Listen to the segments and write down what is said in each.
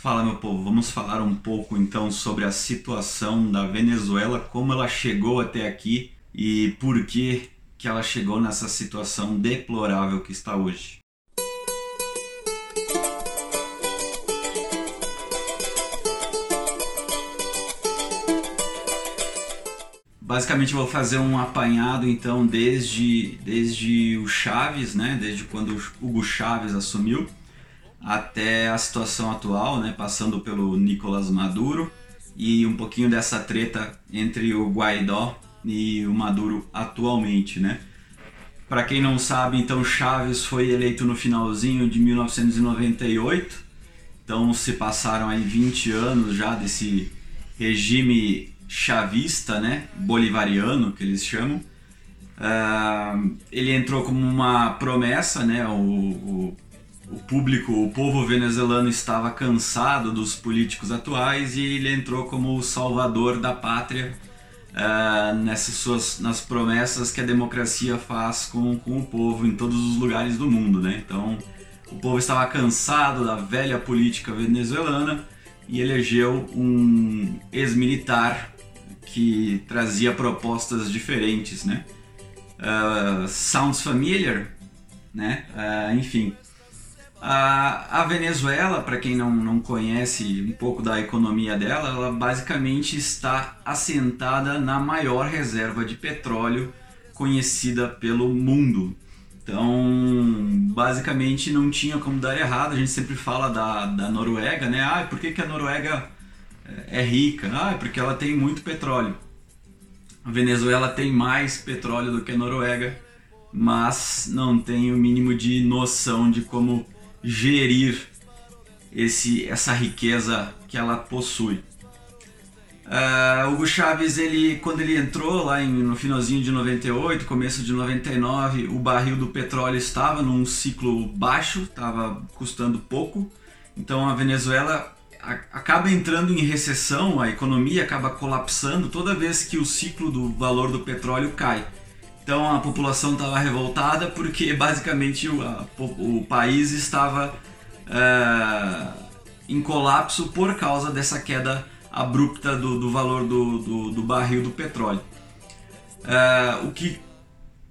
Fala, meu povo, vamos falar um pouco então sobre a situação da Venezuela, como ela chegou até aqui e por que, que ela chegou nessa situação deplorável que está hoje. Basicamente vou fazer um apanhado então desde, desde o Chaves, né, desde quando o Hugo Chaves assumiu até a situação atual, né, passando pelo Nicolás Maduro e um pouquinho dessa treta entre o Guaidó e o Maduro atualmente, né? Para quem não sabe, então Chaves foi eleito no finalzinho de 1998. Então se passaram aí 20 anos já desse regime chavista, né, bolivariano que eles chamam. Uh, ele entrou como uma promessa, né, o, o o público, o povo venezuelano estava cansado dos políticos atuais e ele entrou como o salvador da pátria uh, nessas suas nas promessas que a democracia faz com, com o povo em todos os lugares do mundo, né? Então o povo estava cansado da velha política venezuelana e elegeu um ex-militar que trazia propostas diferentes, né? Uh, sounds familiar, né? Uh, enfim, a, a Venezuela, para quem não, não conhece um pouco da economia dela, ela basicamente está assentada na maior reserva de petróleo conhecida pelo mundo. Então, basicamente não tinha como dar errado. A gente sempre fala da, da Noruega, né? Ah, por que, que a Noruega é, é rica? Ah, porque ela tem muito petróleo. A Venezuela tem mais petróleo do que a Noruega, mas não tem o mínimo de noção de como gerir esse, essa riqueza que ela possui. Uh, Hugo Chaves, ele, quando ele entrou lá em, no finalzinho de 98, começo de 99, o barril do petróleo estava num ciclo baixo, estava custando pouco. Então a Venezuela a, acaba entrando em recessão, a economia acaba colapsando toda vez que o ciclo do valor do petróleo cai. Então a população estava revoltada porque basicamente o, a, o país estava é, em colapso por causa dessa queda abrupta do, do valor do, do, do, barril do petróleo. É, o que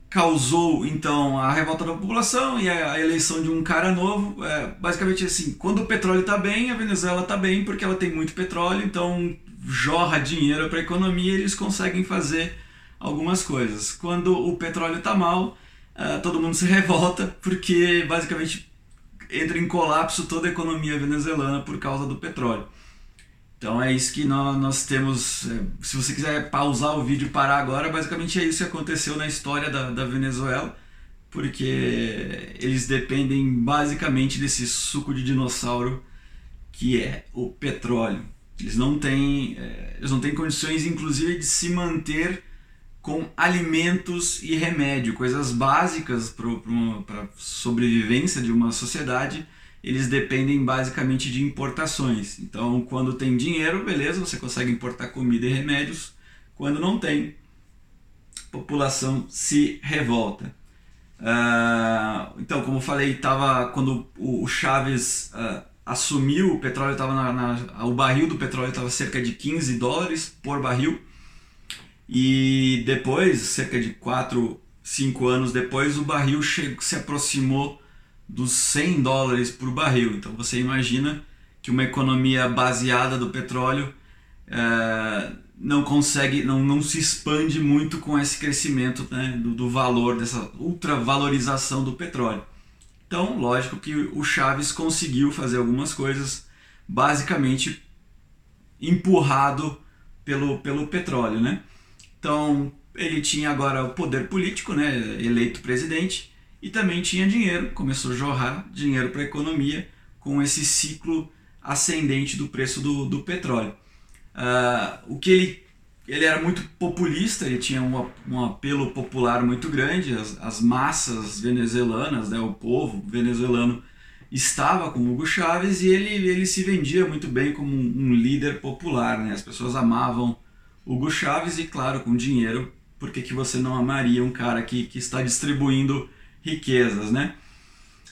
causou então a revolta da população e a, eleição de um cara novo. É, basicamente assim, quando o petróleo está bem, a Venezuela está bem porque ela tem muito petróleo, então jorra dinheiro para a economia e eles conseguem fazer algumas coisas. Quando o petróleo está mal, uh, todo mundo se revolta porque basicamente entra em colapso toda a economia venezuelana por causa do petróleo. Então é isso que nós, nós temos. É, se você quiser pausar o vídeo e parar agora, basicamente é isso que aconteceu na história da, da Venezuela, porque eles dependem basicamente desse suco de dinossauro que é o petróleo. Eles não têm, é, eles não têm condições, inclusive, de se manter com alimentos e remédio, coisas básicas para a sobrevivência de uma sociedade, eles dependem basicamente de importações. Então, quando tem dinheiro, beleza, você consegue importar comida e remédios. Quando não tem, a população se revolta. Uh, então, como eu falei, tava, quando o Chaves uh, assumiu, o petróleo estava o barril do petróleo estava cerca de 15 dólares por barril e depois, cerca de 4, 5 anos depois, o barril chegou, se aproximou dos 100 dólares por barril. Então você imagina que uma economia baseada do petróleo é, não consegue, não, não se expande muito com esse crescimento né, do, do valor, dessa ultravalorização do petróleo. Então, lógico que o Chaves conseguiu fazer algumas coisas, basicamente empurrado pelo, pelo petróleo, né? Então, ele tinha agora o poder político, né, eleito presidente, e também tinha dinheiro, começou a jorrar dinheiro para a economia com esse ciclo ascendente do preço do, do petróleo. Uh, o que ele ele era muito populista, ele tinha um, um apelo popular muito grande, as, as massas venezuelanas, né, o povo venezuelano estava com Hugo Chávez e ele, ele se vendia muito bem como um, um líder popular, né, as pessoas amavam Hugo Chaves e, claro, com dinheiro, por que, você não amaria um cara que, que está distribuindo riquezas, né?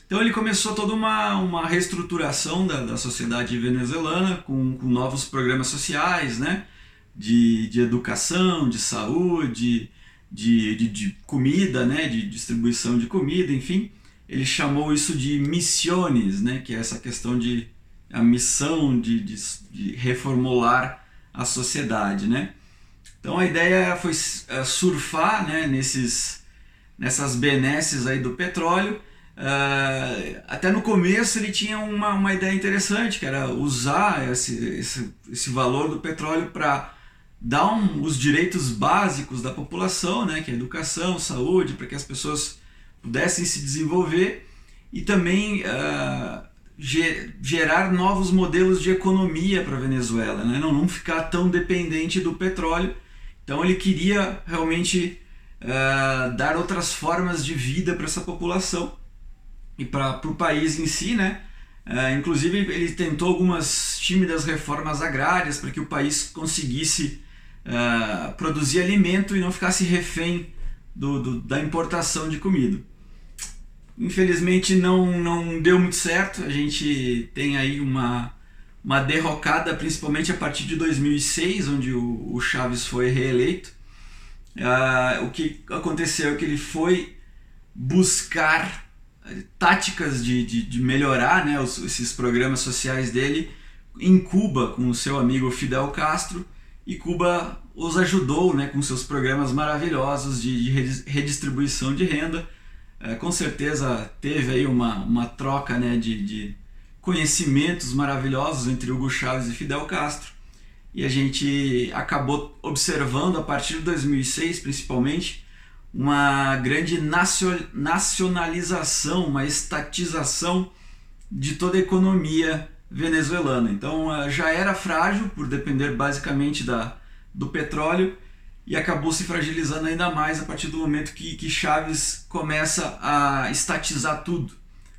Então ele começou toda uma, uma reestruturação da, da sociedade venezuelana com, com novos programas sociais, né? De, de educação, de saúde, de, de, de comida, né? De distribuição de comida, enfim. Ele chamou isso de missões, né? Que é essa questão de a missão de, de, de reformular a sociedade, né? Então a ideia foi é, surfar, né? Nesses nessas benesses aí do petróleo Uh, até no começo ele tinha uma, uma ideia interessante, que era usar esse, esse, esse valor do petróleo para dar um, os direitos básicos da população, né, que é educação, saúde, para que as pessoas pudessem se desenvolver e também uh, gerar novos modelos de economia para a Venezuela, né, não, não ficar tão dependente do petróleo. Então ele queria realmente uh, dar outras formas de vida para essa população e para o país em si, né? Uh, inclusive ele tentou algumas tímidas reformas agrárias para que o país conseguisse uh, produzir alimento e não ficasse refém do, do, da importação de comida. Infelizmente não, não deu muito certo, a gente tem aí uma, uma derrocada, principalmente a partir de 2006, onde o, o Chaves foi reeleito. Uh, o que aconteceu é que ele foi buscar táticas de, de, de melhorar né, os, esses programas sociais dele em Cuba com o seu amigo Fidel Castro e Cuba os ajudou né, com seus programas maravilhosos de, de redistribuição de renda. É, com certeza teve aí uma, uma troca né, de, de conhecimentos maravilhosos entre Hugo Chávez e Fidel Castro e a gente acabou observando a partir de 2006 principalmente uma grande nacionalização, uma estatização de toda a economia venezuelana. Então eh, já era frágil por depender basicamente da, do petróleo e acabou se fragilizando ainda mais a partir do momento que, que Chaves começa a estatizar tudo,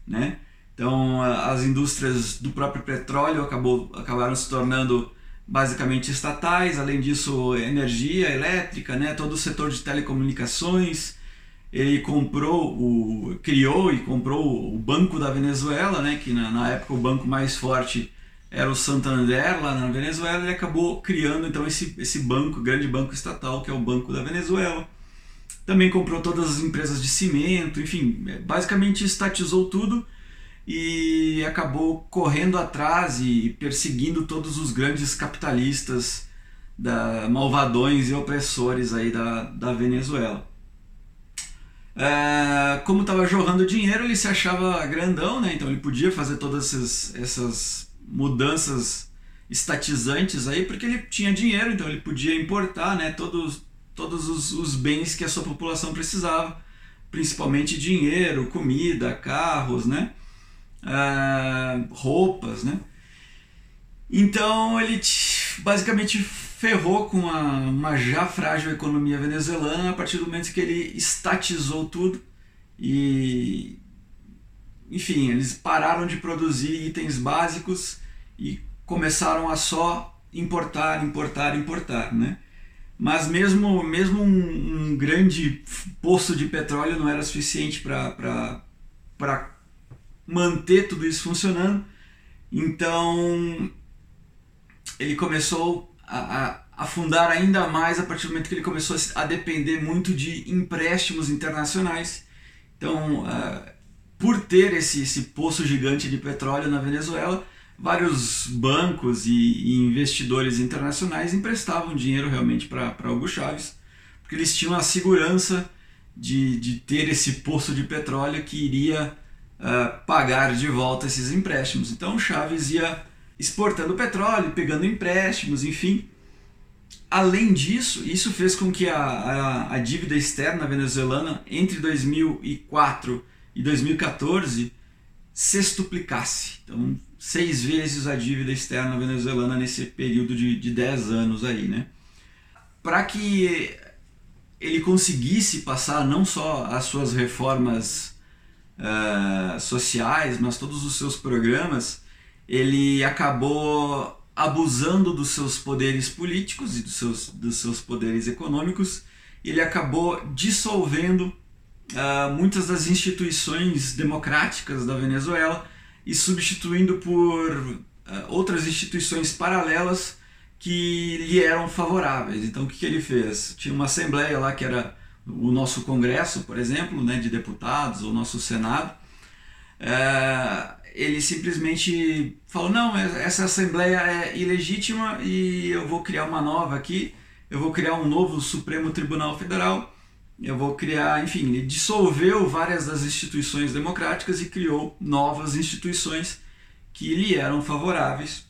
né? Então as indústrias do próprio petróleo acabou, acabaram se tornando basicamente estatais, além disso energia elétrica, né, todo o setor de telecomunicações. Ele comprou, o, criou e comprou o Banco da Venezuela, né, que na, na época o banco mais forte era o Santander lá na Venezuela, ele acabou criando então esse, esse banco, grande banco estatal, que é o Banco da Venezuela. Também comprou todas as empresas de cimento, enfim, basicamente estatizou tudo e acabou correndo atrás e perseguindo todos os grandes capitalistas, da, malvadões e opressores aí da, da Venezuela. É, como estava jorrando dinheiro, ele se achava grandão, né? então ele podia fazer todas essas, essas mudanças estatizantes aí, porque ele tinha dinheiro, então ele podia importar né? todos, todos os, os bens que a sua população precisava, principalmente dinheiro, comida, carros, né? Uh, roupas, né? Então ele basicamente ferrou com a, uma já frágil economia venezuelana a partir do momento que ele estatizou tudo e enfim, eles pararam de produzir itens básicos e começaram a só importar, importar, importar, né? Mas mesmo, mesmo um, um grande poço de petróleo não era suficiente para manter tudo isso funcionando. Então ele começou a, a afundar ainda mais a partir do momento que ele começou a depender muito de empréstimos internacionais. Então, uh, por ter esse, esse poço gigante de petróleo na Venezuela, vários bancos e, e investidores internacionais emprestavam dinheiro realmente para Hugo Chávez, porque eles tinham a segurança de, de ter esse poço de petróleo que iria uh, pagar de volta esses empréstimos. Então Chaves ia exportando petróleo, pegando empréstimos, enfim. Além disso, isso fez com que a, a, a dívida externa venezuelana entre 2004 e 2014 sextuplicasse. Então, seis vezes a dívida externa venezuelana nesse período de, de 10 anos aí, né? Para que ele conseguisse passar não só as suas reformas uh, sociais, mas todos os seus programas, ele acabou abusando dos seus poderes políticos e dos seus, dos seus poderes econômicos, ele acabou dissolvendo uh, muitas das instituições democráticas da Venezuela e substituindo por uh, outras instituições paralelas que lhe eram favoráveis. Então o que, que ele fez? Tinha uma assembleia lá que era o nosso Congresso, por exemplo, né, de deputados, ou nosso Senado. Uh, ele simplesmente falou: não, essa assembleia é ilegítima e eu vou criar uma nova aqui, eu vou criar um novo Supremo Tribunal Federal, eu vou criar, enfim, ele dissolveu várias das instituições democráticas e criou novas instituições que lhe eram favoráveis.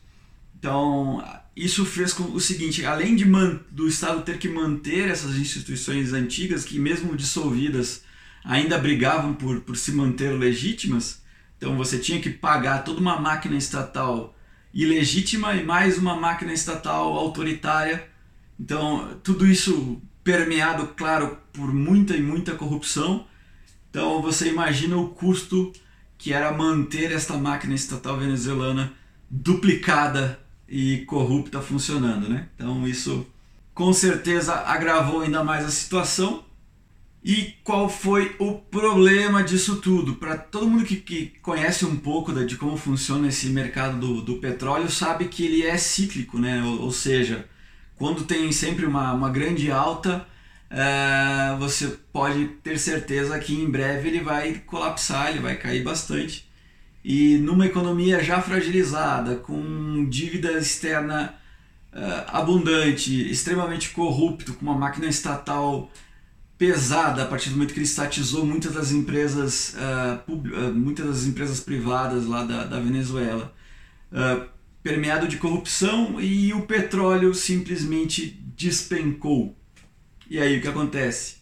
Então, isso fez com o seguinte: além de do Estado ter que manter essas instituições antigas, que mesmo dissolvidas ainda brigavam por, por se manter legítimas, então você tinha que pagar toda uma máquina estatal ilegítima e mais uma máquina estatal autoritária. Então, tudo isso permeado, claro, por muita e muita corrupção. Então, você imagina o custo que era manter esta máquina estatal venezuelana duplicada e corrupta funcionando, né? Então, isso com certeza agravou ainda mais a situação. E qual foi o problema disso tudo? Para todo mundo que, que conhece um pouco de, de como funciona esse mercado do, do, petróleo, sabe que ele é cíclico, né? ou, ou seja, quando tem sempre uma, uma grande alta, é, você pode ter certeza que em breve ele vai colapsar, ele vai cair bastante. E numa economia já fragilizada, com dívida externa é, abundante, extremamente corrupto, com uma máquina estatal pesada a partir do momento que ele estatizou muitas das empresas, uh, uh, muitas das empresas privadas lá da, da Venezuela, uh, permeado de corrupção e o petróleo simplesmente despencou. E aí o que acontece?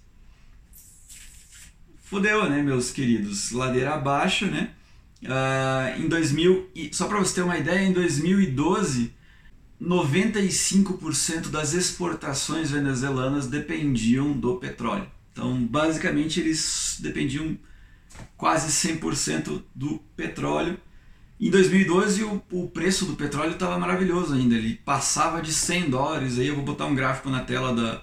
Fudeu, né, meus queridos? Ladeira abaixo, né? Em 2000, só para você ter uma ideia, em 2012 95% das exportações venezuelanas dependiam do petróleo. Então, basicamente, eles dependiam quase 100% do petróleo. Em 2012, o, o preço do petróleo estava maravilhoso ainda, ele passava de 100 dólares. Aí eu vou botar um gráfico na tela da,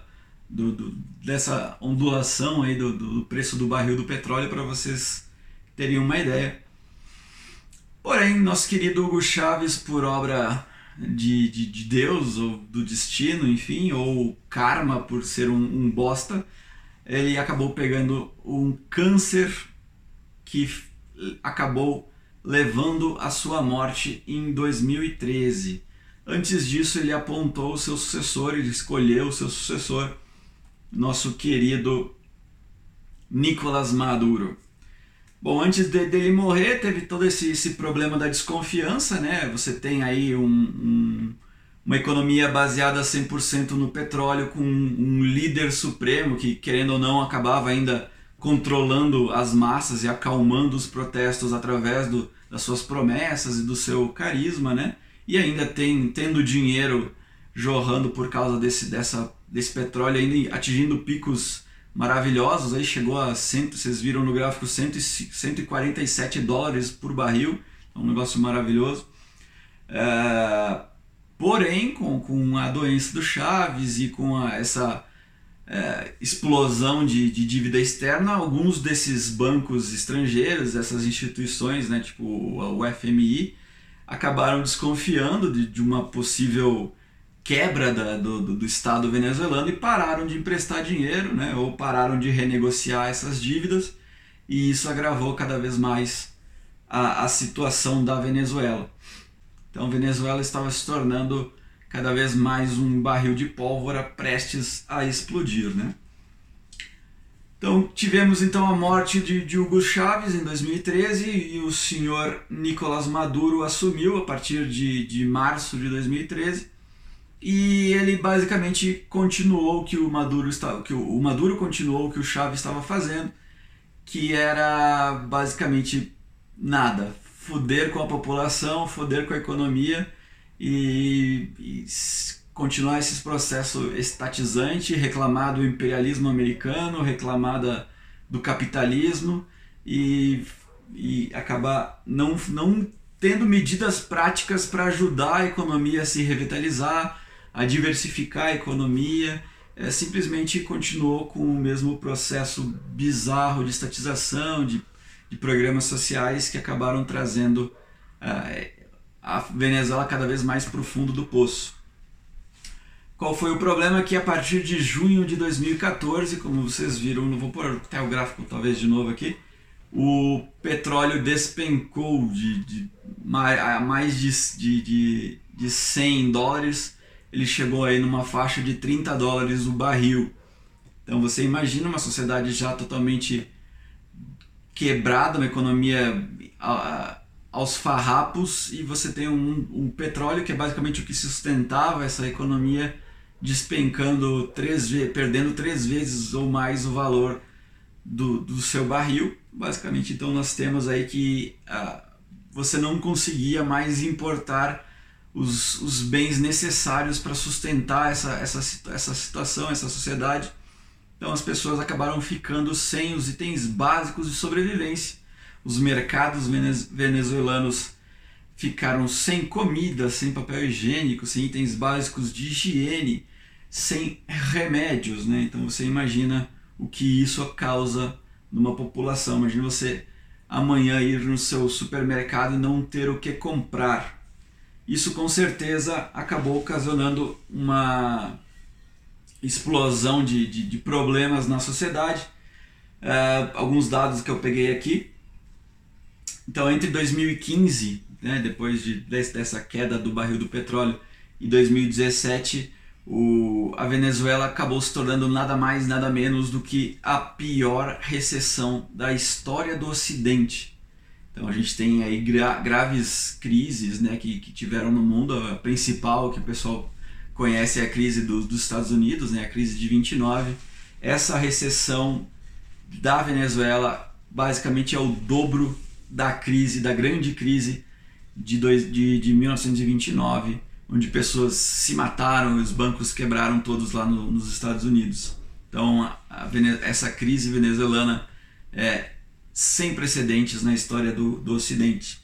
do, do, dessa ondulação aí do, do preço do barril do petróleo para vocês terem uma ideia. Porém, nosso querido Hugo Chaves, por obra de, de, de, Deus ou do destino, enfim, ou karma por ser um, um bosta, ele acabou pegando um câncer que acabou levando à sua morte em 2013. Antes disso, ele apontou o seu sucessor, ele escolheu o seu sucessor, nosso querido Nicolás Maduro. Bom, antes de, dele morrer, teve todo esse, esse problema da desconfiança, né? Você tem aí um, um, uma economia baseada 100% no petróleo, com um, líder supremo que, querendo ou não, acabava ainda controlando as massas e acalmando os protestos através do, das suas promessas e do seu carisma, né? E ainda tem tendo dinheiro jorrando por causa desse, dessa, desse petróleo, ainda atingindo picos maravilhosos, aí chegou a, cento, vocês viram no gráfico, cento, 147 dólares por barril, é um negócio maravilhoso. É, porém, com, com a doença do Chaves e com a, essa é, explosão de, de dívida externa, alguns desses bancos estrangeiros, essas instituições, né, tipo o FMI, acabaram desconfiando de, de uma possível quebra da, do, do, Estado venezuelano e pararam de emprestar dinheiro, né, ou pararam de renegociar essas dívidas, e isso agravou cada vez mais a, a situação da Venezuela. Então, Venezuela estava se tornando cada vez mais um barril de pólvora prestes a explodir, né? Então, tivemos então a morte de, de Hugo Chávez em 2013 e o senhor Nicolás Maduro assumiu a partir de, de março de 2013 e ele basicamente continuou que o Maduro estava, que o Maduro continuou o que o Chávez estava fazendo, que era basicamente nada, foder com a população, foder com a economia e, e continuar esses processos estatizante, reclamar do imperialismo americano, reclamar da, do capitalismo e, e acabar não, não tendo medidas práticas para ajudar a economia a se revitalizar, a diversificar a economia é, simplesmente continuou com o mesmo processo bizarro de estatização, de, de programas sociais que acabaram trazendo uh, a Venezuela cada vez mais para o fundo do poço. Qual foi o problema? Que a partir de junho de 2014, como vocês viram, não vou pôr até o gráfico talvez de novo aqui, o petróleo despencou de, de mais de, de, de 100 dólares, ele chegou aí numa faixa de 30 dólares o barril. Então você imagina uma sociedade já totalmente quebrada, uma economia aos farrapos e você tem um, um petróleo que é basicamente o que sustentava essa economia despencando três perdendo três vezes ou mais o valor do, do seu barril. Basicamente, então nós temos aí que ah, você não conseguia mais importar os, os bens necessários para sustentar essa, essa, essa situação, essa sociedade. Então as pessoas acabaram ficando sem os itens básicos de sobrevivência. Os mercados venezuelanos ficaram sem comida, sem papel higiênico, sem itens básicos de higiene, sem remédios, né? Então você imagina o que isso causa numa população. Imagina você amanhã ir no seu supermercado e não ter o que comprar. Isso com certeza acabou ocasionando uma explosão de, de, de problemas na sociedade. Uh, alguns dados que eu peguei aqui. Então, entre 2015, né, depois de, dessa queda do barril do petróleo, e 2017, o, a Venezuela acabou se tornando nada mais, nada menos do que a pior recessão da história do Ocidente. Então a gente tem aí gra graves crises né, que, que tiveram no mundo. A principal que o pessoal conhece é a crise do, dos Estados Unidos, né, a crise de 29. Essa recessão da Venezuela basicamente é o dobro da crise, da grande crise de, dois, de, de 1929 onde pessoas se mataram e os bancos quebraram todos lá no, nos Estados Unidos. Então, a, a essa crise venezuelana é sem precedentes na história do, do Ocidente.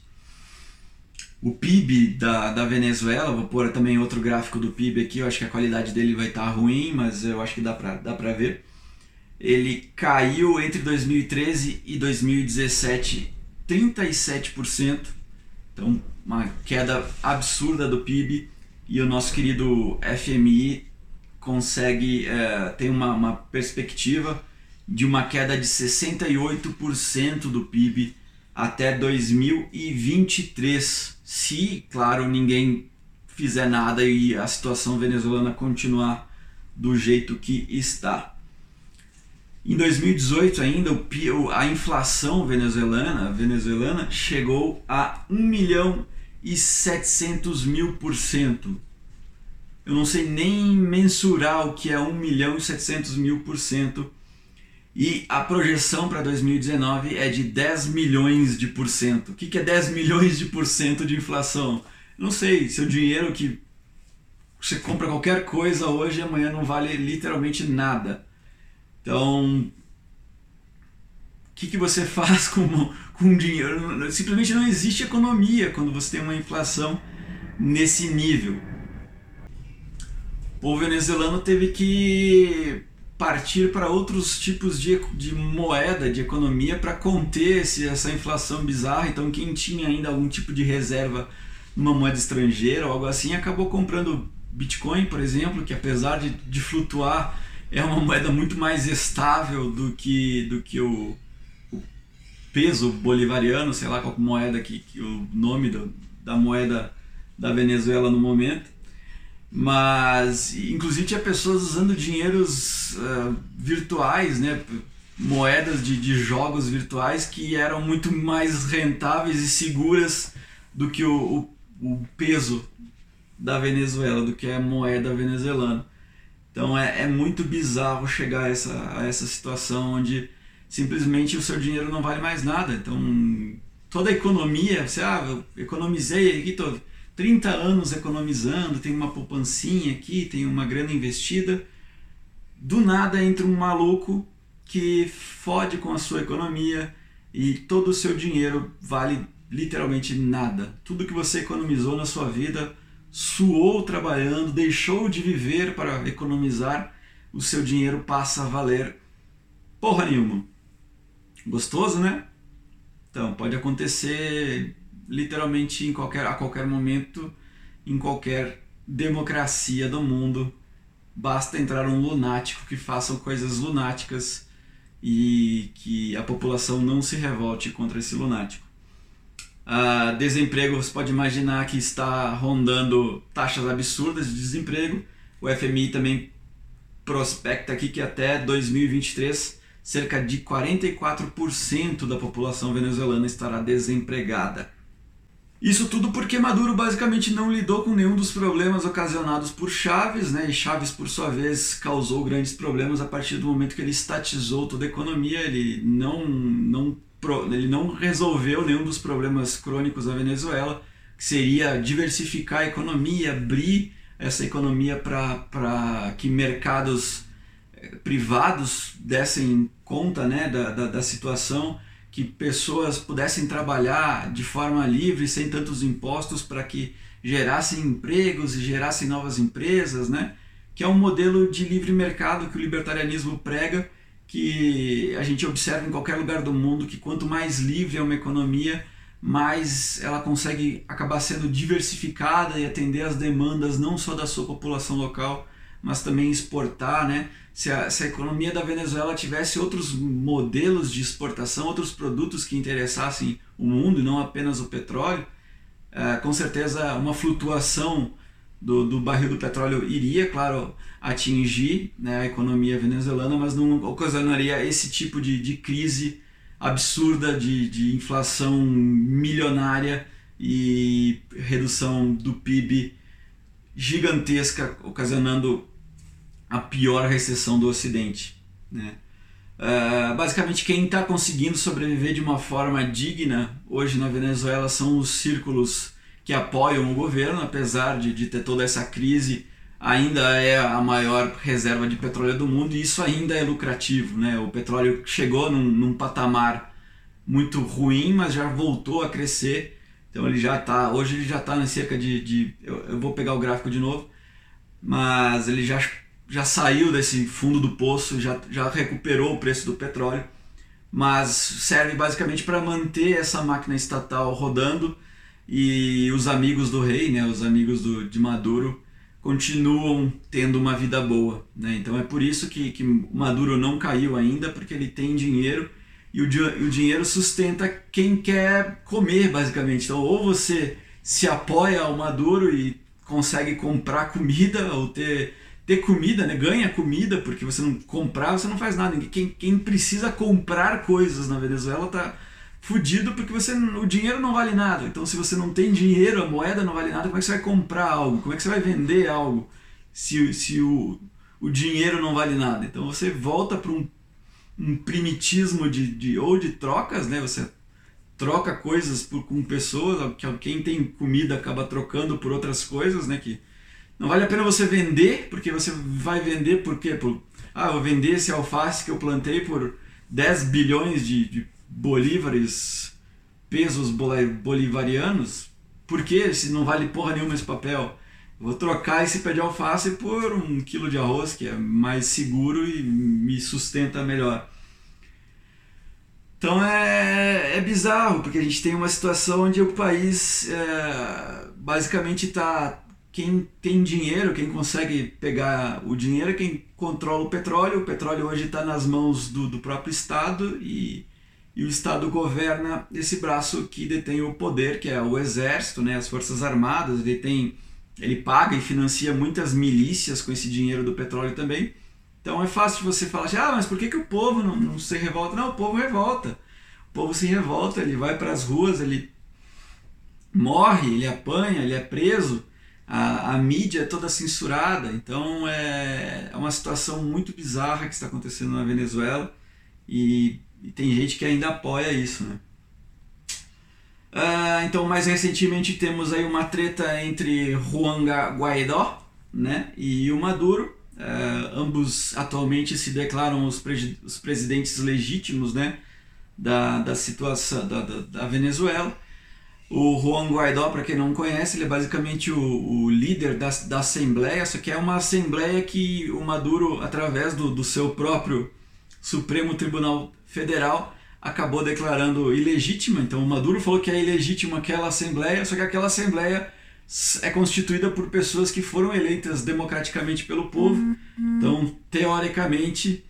O PIB da, da Venezuela, vou pôr também outro gráfico do PIB aqui, eu acho que a qualidade dele vai estar tá ruim, mas eu acho que dá para dá pra ver. Ele caiu entre 2013 e 2017 37%, então uma queda absurda do PIB e o nosso querido FMI consegue é, tem uma, uma perspectiva de uma queda de 68% do PIB até 2023, se, claro, ninguém fizer nada e a situação venezuelana continuar do jeito que está. Em 2018 ainda, a inflação venezuelana, venezuelana chegou a 1 milhão e 700 mil por cento. Eu não sei nem mensurar o que é 1 milhão e 700 mil por cento. E a projeção para 2019 é de 10 milhões de por cento. O que é 10 milhões de por cento de inflação? Não sei, seu dinheiro que você compra qualquer coisa hoje e amanhã não vale literalmente nada. Então, que, que você faz com, com dinheiro? Simplesmente não existe economia quando você tem uma inflação nesse nível. O povo venezuelano teve que partir para outros tipos de, de moeda, de economia, para conter esse, essa inflação bizarra. Então, quem tinha ainda algum tipo de reserva numa moeda estrangeira ou algo assim, acabou comprando Bitcoin, por exemplo, que apesar de, de flutuar, é uma moeda muito mais estável do que, do que o, peso bolivariano, sei lá qual moeda que, que o nome do, da moeda da Venezuela no momento. Mas, inclusive, tinha pessoas usando dinheiros uh, virtuais, né? moedas de, de jogos virtuais que eram muito mais rentáveis e seguras do que o, o, o peso da Venezuela, do que a moeda venezuelana. Então é, é muito bizarro chegar a essa, a essa situação onde simplesmente o seu dinheiro não vale mais nada. Então, toda a economia, você, ah, eu economizei aqui, tô 30 anos economizando, tem uma poupancinha aqui, tem uma grana investida. Do nada entra um maluco que fode com a sua economia e todo o seu dinheiro vale literalmente nada. Tudo que você economizou na sua vida, suou trabalhando, deixou de viver para economizar, o seu dinheiro passa a valer porra nenhuma. Gostoso, né? Então, pode acontecer literalmente em qualquer, a qualquer momento, em qualquer democracia do mundo. Basta entrar um lunático que faça coisas lunáticas e que a população não se revolte contra esse lunático. Uh, desemprego, você pode imaginar que está rondando taxas absurdas de desemprego. O FMI também prospecta aqui que até 2023 cerca de 44% da população venezuelana estará desempregada. Isso tudo porque Maduro basicamente não lidou com nenhum dos problemas ocasionados por Chaves, né? E Chaves, por sua vez, causou grandes problemas a partir do momento que ele estatizou toda a economia. Ele não, não, ele não resolveu nenhum dos problemas crônicos da Venezuela, que seria diversificar a economia, abrir essa economia para que mercados eh, privados dessem conta né, da, da, da situação que pessoas pudessem trabalhar de forma livre, sem tantos impostos, para que gerassem empregos e gerassem novas empresas, né? que é um modelo de livre mercado que o libertarianismo prega, que a gente observa em qualquer lugar do mundo, que quanto mais livre é uma economia, mais ela consegue acabar sendo diversificada e atender às demandas não só da sua população local, mas também exportar, né? Se a, se a economia da Venezuela tivesse outros modelos de exportação, outros produtos que interessassem o mundo e não apenas o petróleo, é, com certeza uma flutuação do, do barril do petróleo iria, claro, atingir né, a economia venezuelana, mas não ocasionaria esse tipo de, de crise absurda de, de inflação milionária e redução do PIB gigantesca, ocasionando a pior recessão do Ocidente. Né? Uh, basicamente, quem está conseguindo sobreviver de uma forma digna hoje na Venezuela são os círculos que apoiam o governo, apesar de, de ter toda essa crise, ainda é a maior reserva de petróleo do mundo e isso ainda é lucrativo. Né? O petróleo chegou num, num patamar muito ruim, mas já voltou a crescer então ele já está, hoje ele já está em cerca de, de eu, eu, vou pegar o gráfico de novo, mas ele já, já saiu desse fundo do poço, já, já recuperou o preço do petróleo, mas serve basicamente para manter essa máquina estatal rodando e os amigos do rei, né, os amigos do, de Maduro, continuam tendo uma vida boa. Né? Então é por isso que, que Maduro não caiu ainda, porque ele tem dinheiro e o, o dinheiro sustenta quem quer comer, basicamente. Então, ou você se apoia ao Maduro e consegue comprar comida ou ter, ter comida, né? ganha comida, porque você não comprar, você não faz nada. Quem, quem precisa comprar coisas na Venezuela tá fudido porque você o dinheiro não vale nada. Então, se você não tem dinheiro, a moeda não vale nada, como é que você vai comprar algo? Como é que você vai vender algo se, se o, o dinheiro não vale nada? Então, você volta para um um primitismo de, de ou de trocas, né? Você troca coisas por, com pessoas, que quem tem comida acaba trocando por outras coisas, né? Que não vale a pena você vender, porque você vai vender por quê? Por, ah, vou vender esse alface que eu plantei por 10 bilhões de, de bolívares, pesos bolivarianos. Por quê? Se não vale porra nenhuma esse papel. Vou trocar esse pé de alface por um quilo de arroz, que é mais seguro e me sustenta melhor. Então é, é bizarro, porque a gente tem uma situação onde o país é, basicamente está. Quem tem dinheiro, quem consegue pegar o dinheiro é quem controla o petróleo. O petróleo hoje está nas mãos do, do próprio Estado e, e o Estado governa esse braço que detém o poder, que é o Exército, né, as Forças Armadas, ele tem ele paga e financia muitas milícias com esse dinheiro do petróleo também. Então é fácil você falar assim, ah, mas por que, que o povo não, não se revolta? Não, o povo revolta. O povo se revolta, ele vai para as ruas, ele morre, ele apanha, ele é preso, a, a mídia é toda censurada. Então é, é uma situação muito bizarra que está acontecendo na Venezuela e, e tem gente que ainda apoia isso, né? Uh, então, mais recentemente temos aí uma treta entre Juan Guaidó né, e o Maduro. Uh, ambos atualmente se declaram os, os presidentes legítimos né, da, da situação da, da, da, Venezuela. O Juan Guaidó, para quem não conhece, ele é basicamente o, o líder da, da Assembleia, só que é uma Assembleia que o Maduro, através do, do seu próprio Supremo Tribunal Federal, acabou declarando ilegítima. Então o Maduro falou que é ilegítima aquela Assembleia, só que aquela Assembleia é constituída por pessoas que foram eleitas democraticamente pelo povo. Uhum. Então, teoricamente,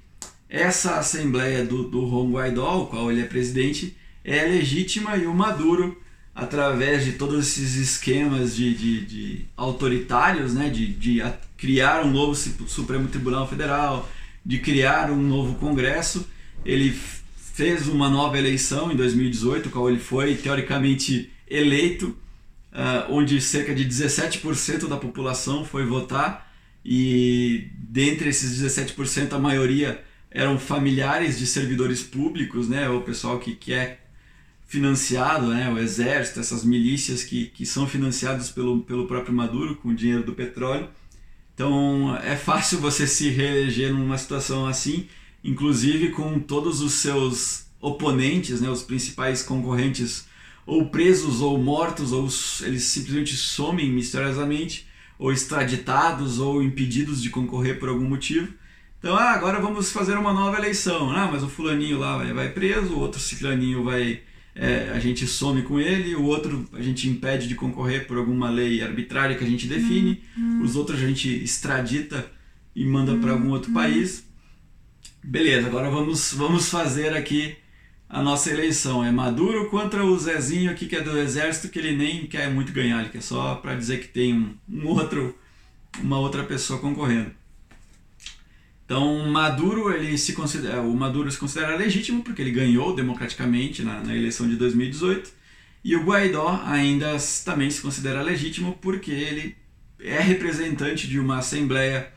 essa Assembleia do, do Juan Guaidó, o qual ele é presidente, é legítima e o Maduro através de todos esses esquemas de, de, de autoritários, né, de, de criar um novo Supremo Tribunal Federal, de criar um novo Congresso, ele fez uma nova eleição em 2018, qual ele foi teoricamente eleito, uh, onde cerca de 17% da população foi votar e dentre esses 17% a maioria eram familiares de servidores públicos, né, o pessoal que, que é financiado, né, o exército, essas milícias que, que são financiadas pelo, pelo próprio Maduro com o dinheiro do petróleo. Então é fácil você se reeleger numa situação assim, inclusive com todos os seus oponentes, né, os principais concorrentes ou presos ou mortos, ou eles simplesmente somem misteriosamente, ou extraditados ou impedidos de concorrer por algum motivo. Então, ah, agora vamos fazer uma nova eleição. Ah, mas o fulaninho lá vai, vai preso, o outro ciclaninho vai é, a gente some com ele, o outro a gente impede de concorrer por alguma lei arbitrária que a gente define, uhum. os outros a gente extradita e manda para algum outro uhum. país. Beleza, agora vamos, vamos fazer aqui a nossa eleição. É Maduro contra o Zezinho aqui que é do exército, que ele nem quer muito ganhar, ele quer só para dizer que tem um, um outro, uma outra pessoa concorrendo. Então, Maduro, ele se considera, o Maduro se considera legítimo porque ele ganhou democraticamente na, na eleição de 2018 e o Guaidó ainda também se considera legítimo porque ele é representante de uma assembleia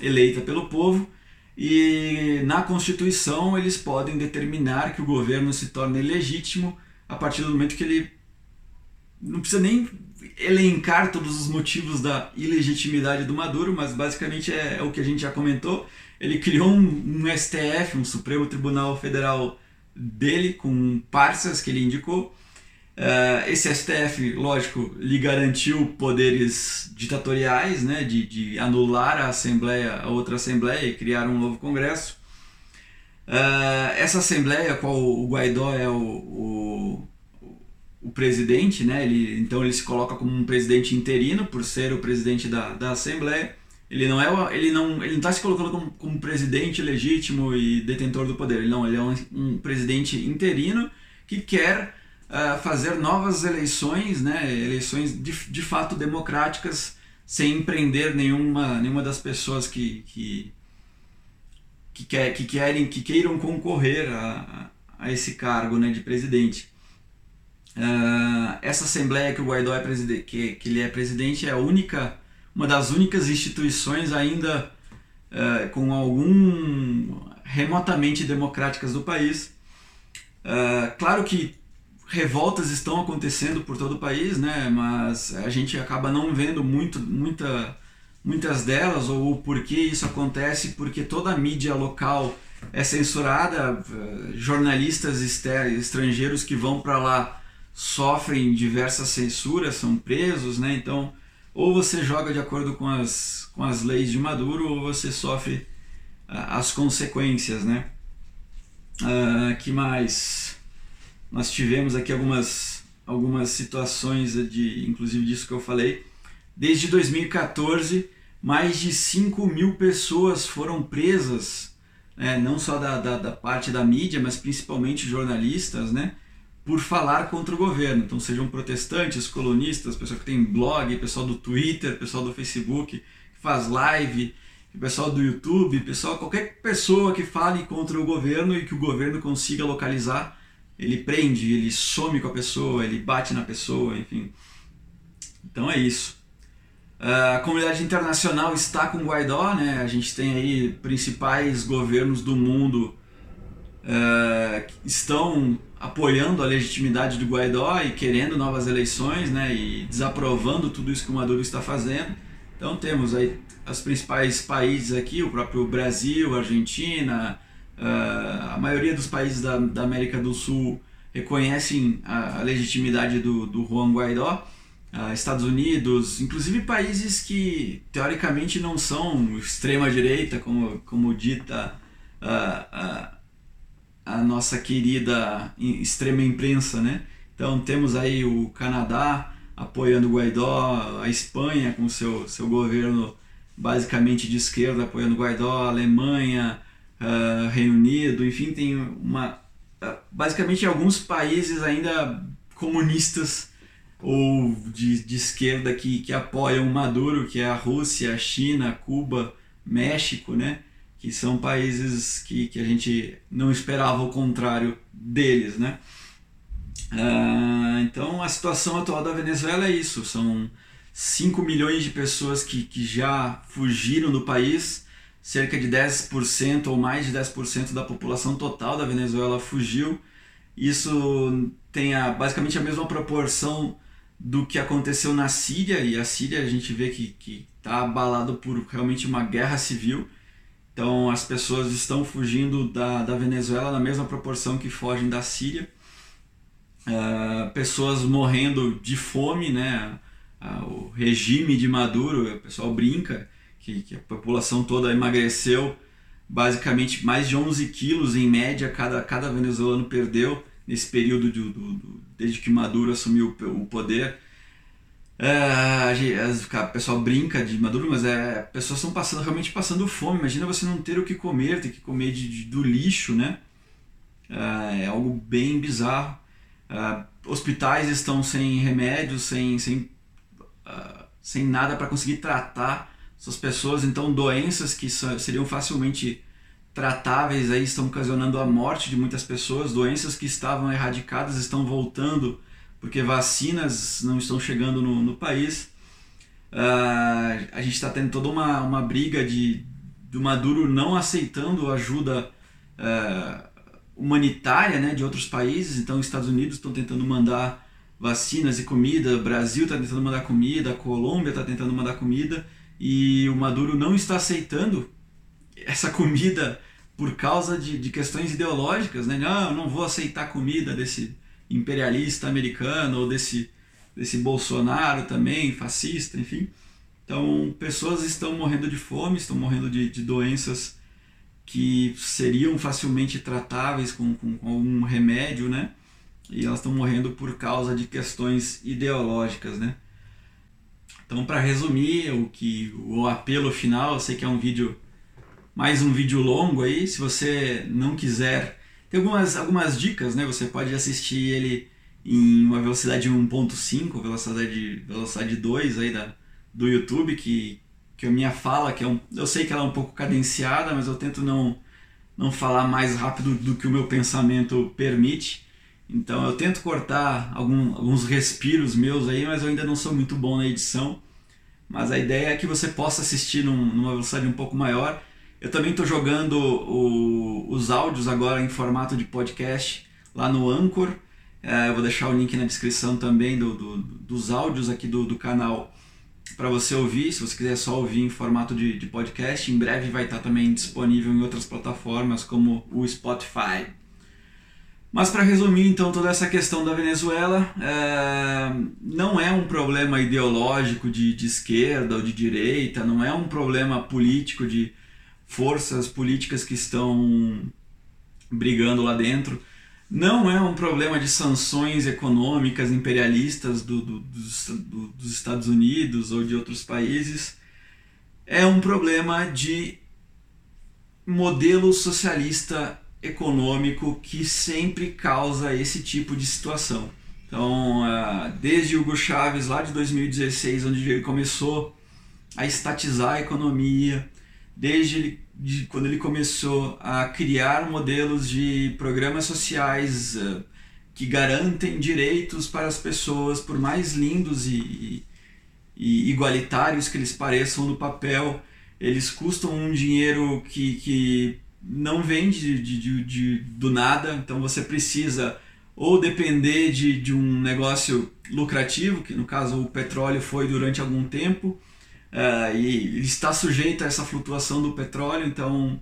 eleita pelo povo e na Constituição eles podem determinar que o governo se torne legítimo a partir do momento que ele não precisa nem elencar todos os motivos da ilegitimidade do Maduro, mas basicamente é, é o que a gente já comentou ele criou um, um, STF, um Supremo Tribunal Federal dele, com parças que ele indicou. Uh, esse STF, lógico, lhe garantiu poderes ditatoriais, né, de, de anular a Assembleia, a outra Assembleia e criar um novo Congresso. Uh, essa Assembleia, qual o Guaidó é o, o, o, presidente, né, ele, então ele se coloca como um presidente interino por ser o presidente da, da Assembleia. Ele não é ele não ele não está se colocando como, como, presidente legítimo e detentor do poder. Ele não, ele é um, um presidente interino que quer uh, fazer novas eleições, né, eleições de, de fato democráticas, sem empreender nenhuma nenhuma das pessoas que que que, quer, que querem que queiram concorrer a, a esse cargo, né, de presidente. Uh, essa assembleia que o Guaidó é presidente, que, que ele é presidente é a única uma das únicas instituições ainda uh, com algum remotamente democráticas do país. Uh, claro que revoltas estão acontecendo por todo o país, né? Mas a gente acaba não vendo muito, muita, muitas delas ou o porquê isso acontece, porque toda a mídia local é censurada, jornalistas estrangeiros que vão para lá sofrem diversas censuras, são presos, né? Então ou você joga de acordo com as, com as leis de Maduro ou você sofre uh, as consequências, né? Uh, que mais? Nós tivemos aqui algumas, algumas situações, de, inclusive disso que eu falei. Desde 2014, mais de 5 mil pessoas foram presas, né? não só da, da, da parte da mídia, mas principalmente jornalistas, né? Por falar contra o governo. Então, sejam protestantes, colonistas, pessoal que tem blog, pessoal do Twitter, pessoal do Facebook, que faz live, pessoal do YouTube, pessoal, qualquer pessoa que fale contra o governo e que o governo consiga localizar, ele prende, ele some com a pessoa, ele bate na pessoa, enfim. Então é isso. A comunidade internacional está com Guaidó, né? A gente tem aí principais governos do mundo uh, estão apoiando a legitimidade do Guaidó e querendo novas eleições, né, e desaprovando tudo isso que o Maduro está fazendo. Então temos aí os principais países aqui, o próprio Brasil, Argentina, uh, a maioria dos países da, da América do Sul reconhecem a, a legitimidade do, do Juan Guaidó. Uh, Estados Unidos, inclusive países que teoricamente não são extrema direita, como, como dita uh, uh, a nossa querida extrema imprensa, né? Então temos aí o Canadá apoiando o Guaidó, a Espanha com seu, seu governo basicamente de esquerda apoiando o Guaidó, a Alemanha, uh, Reino Unido, enfim, tem uma uh, basicamente alguns países ainda comunistas ou de, de esquerda que, que apoiam Maduro, que é a Rússia, a China, Cuba, México, né? Que são países que, que a gente não esperava o contrário deles, né? Uh, então a situação atual da Venezuela é isso, são 5 milhões de pessoas que, que já fugiram do país, cerca de 10% ou mais de 10% da população total da Venezuela fugiu. Isso tem a, basicamente a mesma proporção do que aconteceu na Síria, e a Síria a gente vê que está abalado por realmente uma guerra civil. Então as pessoas estão fugindo da, da Venezuela na mesma proporção que fogem da Síria. Uh, pessoas morrendo de fome, né? Uh, o regime de Maduro, o pessoal brinca que, que, a população toda emagreceu basicamente mais de 11 quilos em média cada, cada venezuelano perdeu nesse período de, do, do, desde que Maduro assumiu o poder. É, o pessoal brinca de Maduro, mas é, pessoas estão passando, realmente passando fome. Imagina você não ter o que comer, ter que comer de, de do lixo, né? É, é algo bem bizarro. É, hospitais estão sem remédios, sem, sem, uh, sem nada para conseguir tratar essas pessoas. Então, doenças que seriam facilmente tratáveis aí estão ocasionando a morte de muitas pessoas. Doenças que estavam erradicadas estão voltando porque vacinas não estão chegando no, no país. Uh, a gente está tendo toda uma, uma briga de do Maduro não aceitando ajuda uh, humanitária né, de outros países. Então, os Estados Unidos estão tentando mandar vacinas e comida, Brasil está tentando mandar comida, Colômbia está tentando mandar comida e o Maduro não está aceitando essa comida por causa de, de questões ideológicas. Né? Não, eu não vou aceitar comida desse imperialista americano ou desse, desse Bolsonaro também, fascista, enfim. Então, pessoas estão morrendo de fome, estão morrendo de, de doenças que seriam facilmente tratáveis com, com, com algum remédio, né? E elas estão morrendo por causa de questões ideológicas, né? Então, para resumir, o que o apelo final, eu sei que é um vídeo mais um vídeo longo aí, se você não quiser tem algumas, algumas dicas, né? Você pode assistir ele em uma velocidade 1.5, velocidade, velocidade 2 aí da, do YouTube, que, que a minha fala, que é um, eu sei que ela é um pouco cadenciada, mas eu tento não, não falar mais rápido do que o meu pensamento permite. Então eu tento cortar algum, alguns respiros meus aí, mas eu ainda não sou muito bom na edição. Mas a ideia é que você possa assistir num, numa velocidade um pouco maior eu também estou jogando o, os áudios agora em formato de podcast lá no Anchor. É, eu vou deixar o link na descrição também do, do dos áudios aqui do, do canal para você ouvir. Se você quiser só ouvir em formato de, de podcast, em breve vai estar também disponível em outras plataformas como o Spotify. Mas para resumir então toda essa questão da Venezuela, é, não é um problema ideológico de, de esquerda ou de direita, não é um problema político de forças políticas que estão brigando lá dentro. Não é um problema de sanções econômicas imperialistas do, do, dos, do, dos Estados Unidos ou de outros países. É um problema de modelo socialista econômico que sempre causa esse tipo de situação. Então, ah, desde Hugo Chávez, lá de 2016, onde ele começou a estatizar a economia, desde ele, de, quando ele começou a criar modelos de programas sociais uh, que garantem direitos para as pessoas, por mais lindos e, e, igualitários que eles pareçam no papel, eles custam um dinheiro que, que não vem de, de, de, do nada, então você precisa ou depender de, de um negócio lucrativo, que no caso o petróleo foi durante algum tempo, uh, e está sujeito a essa flutuação do petróleo, então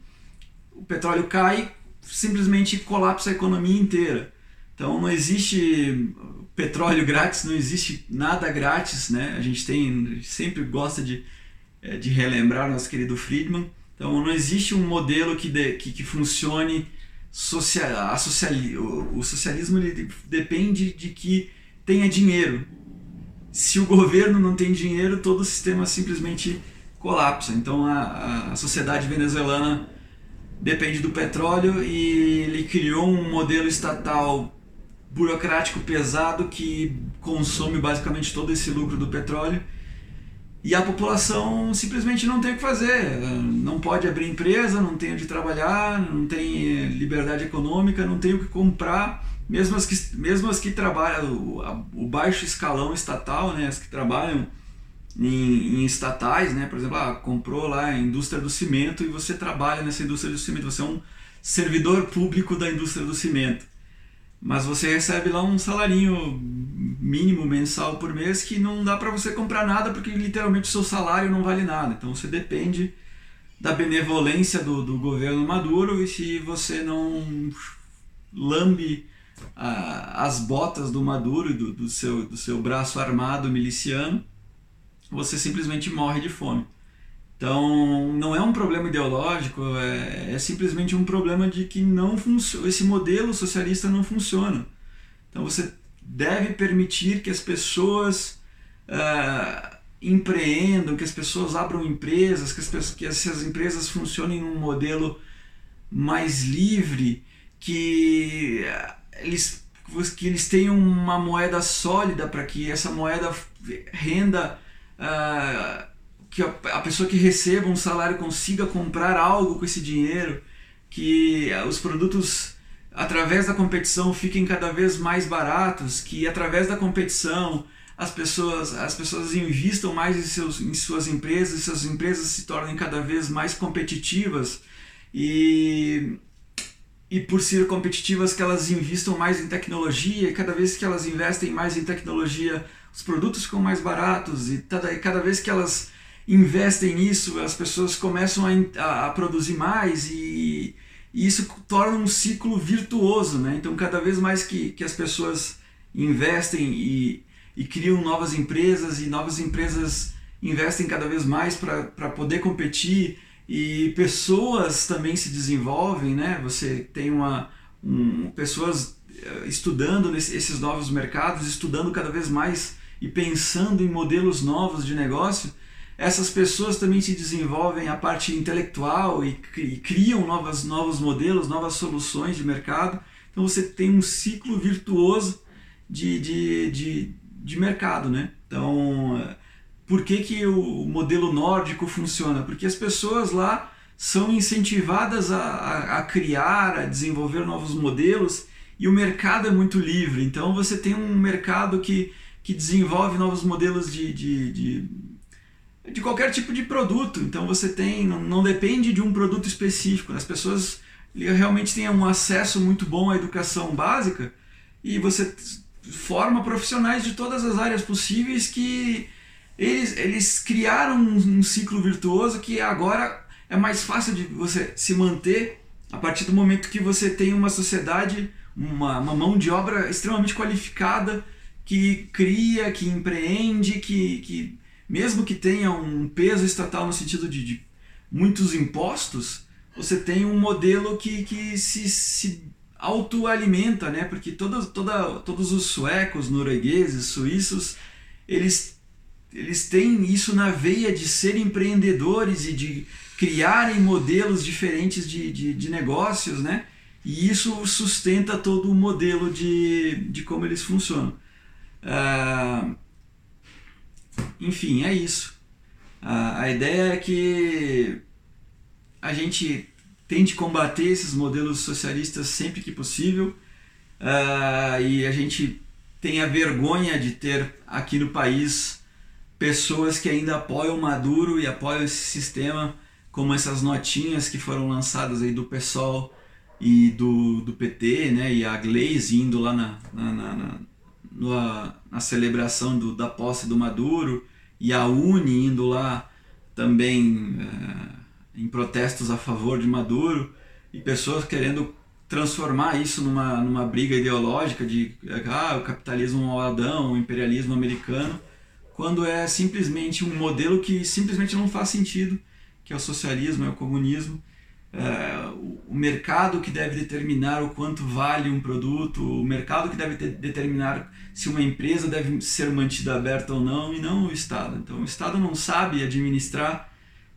o petróleo cai, simplesmente colapsa a economia inteira. Então não existe petróleo grátis, não existe nada grátis, né? A gente tem sempre gosta de, é, de relembrar nosso querido Friedman. Então não existe um modelo que, de, que, que funcione social, a sociali, o, o socialismo ele depende de que tenha dinheiro. Se o governo não tem dinheiro, todo o sistema simplesmente colapsa. Então a, a sociedade venezuelana depende do petróleo e ele criou um modelo estatal burocrático pesado que consome basicamente todo esse lucro do petróleo e a população simplesmente não tem o que fazer, não pode abrir empresa, não tem onde trabalhar, não tem liberdade econômica, não tem o que comprar, mesmo as que, mesmo as que trabalham, o, o baixo escalão estatal, né, as que trabalham em, em, estatais, né, por exemplo, ah, comprou lá a indústria do cimento e você trabalha nessa indústria do cimento, você é um servidor público da indústria do cimento mas você recebe lá um salarinho mínimo mensal por mês que não dá para você comprar nada porque literalmente o seu salário não vale nada. Então você depende da benevolência do, do governo Maduro e se você não lambe ah, as botas do Maduro e do, do, seu, do seu braço armado miliciano, você simplesmente morre de fome. Então, não é um problema ideológico, é, é simplesmente um problema de que não esse modelo socialista não funciona. Então, você deve permitir que as pessoas uh, empreendam, que as pessoas abram empresas, que, as, que essas empresas funcionem num modelo mais livre, que eles, que eles tenham uma moeda sólida para que essa moeda renda. Uh, que a pessoa que receba um salário consiga comprar algo com esse dinheiro, que os produtos através da competição fiquem cada vez mais baratos, que através da competição as pessoas, as pessoas investam mais em, seus, em suas empresas, e suas empresas se tornem cada vez mais competitivas e, e por ser competitivas que elas investam mais em tecnologia e cada vez que elas investem mais em tecnologia os produtos ficam mais baratos e cada, vez que elas investem nisso, as pessoas começam a, a produzir mais e, e, isso torna um ciclo virtuoso, né? Então, cada vez mais que, que as pessoas investem e, e criam novas empresas e novas empresas investem cada vez mais para poder competir e pessoas também se desenvolvem, né? Você tem uma um, pessoas eh, estudando nesse, esses novos mercados, estudando cada vez mais e pensando em modelos novos de negócio essas pessoas também se desenvolvem a parte intelectual e, e criam novas, novos modelos, novas soluções de mercado. Então você tem um ciclo virtuoso de, de, de, de mercado. Né? Então, por que, que o modelo nórdico funciona? Porque as pessoas lá são incentivadas a, a, a criar, a desenvolver novos modelos e o mercado é muito livre. Então você tem um mercado que, que desenvolve novos modelos de, de, de de qualquer tipo de produto. Então você tem, não, não depende de um produto específico. As pessoas realmente têm um acesso muito bom à educação básica e você forma profissionais de todas as áreas possíveis que eles, eles criaram um, um ciclo virtuoso que agora é mais fácil de você se manter a partir do momento que você tem uma sociedade, uma, uma mão de obra extremamente qualificada que cria, que empreende, que, que mesmo que tenha um peso estatal no sentido de, de muitos impostos, você tem um modelo que, que se, se autoalimenta, né? Porque toda, toda, todos os suecos, noruegueses, suíços, eles, eles têm isso na veia de ser empreendedores e de criarem modelos diferentes de, de, de negócios, né? E isso sustenta todo o modelo de, de como eles funcionam. Uh, enfim, é isso. A, a ideia é que a gente tente combater esses modelos socialistas sempre que possível uh, e a gente tenha vergonha de ter aqui no país pessoas que ainda apoiam Maduro e apoiam esse sistema, como essas notinhas que foram lançadas aí do PSOL e do, do PT, né, e a Glaze indo lá na, na, na, na, na celebração do, da posse do Maduro, e a Uni indo lá também é, em protestos a favor de Maduro, e pessoas querendo transformar isso numa, numa briga ideológica de ah, o capitalismo maladão, o imperialismo americano, quando é simplesmente um modelo que simplesmente não faz sentido, que é o socialismo, é o comunismo. É, o mercado que deve determinar o quanto vale um produto, o mercado que deve determinar se uma empresa deve ser mantida aberta ou não, e não o Estado. Então o Estado não sabe administrar,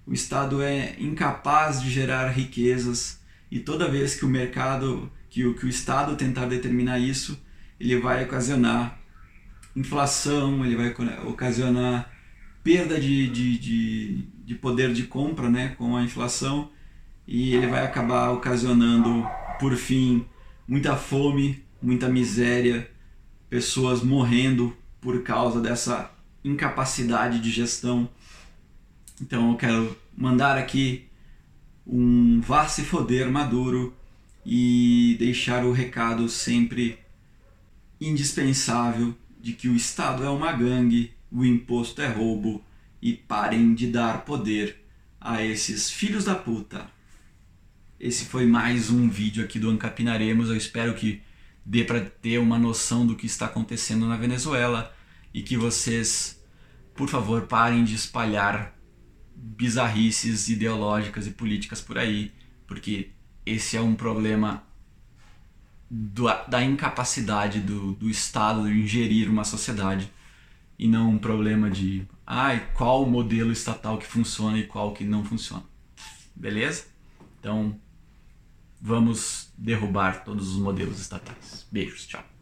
o Estado é incapaz de gerar riquezas, e toda vez que o mercado, que o, que o Estado tentar determinar isso, ele vai ocasionar inflação, ele vai ocasionar perda de, de, de, de poder de compra né, com a inflação e ele vai acabar ocasionando, por fim, muita fome, muita miséria, pessoas morrendo por causa dessa incapacidade de gestão. Então eu quero mandar aqui um vá se foder maduro e deixar o recado sempre indispensável de que o Estado é uma gangue, o imposto é roubo e parem de dar poder a esses filhos da puta. Esse foi mais um vídeo aqui do Ancapinaremos. Eu espero que dê para ter uma noção do que está acontecendo na Venezuela e que vocês, por favor, parem de espalhar bizarrices ideológicas e políticas por aí, porque esse é um problema do, da incapacidade do, do Estado de ingerir uma sociedade e não um problema de ah, qual modelo estatal que funciona e qual que não funciona. Beleza? Então, vamos derrubar todos os modelos estatais. Beijos, tchau.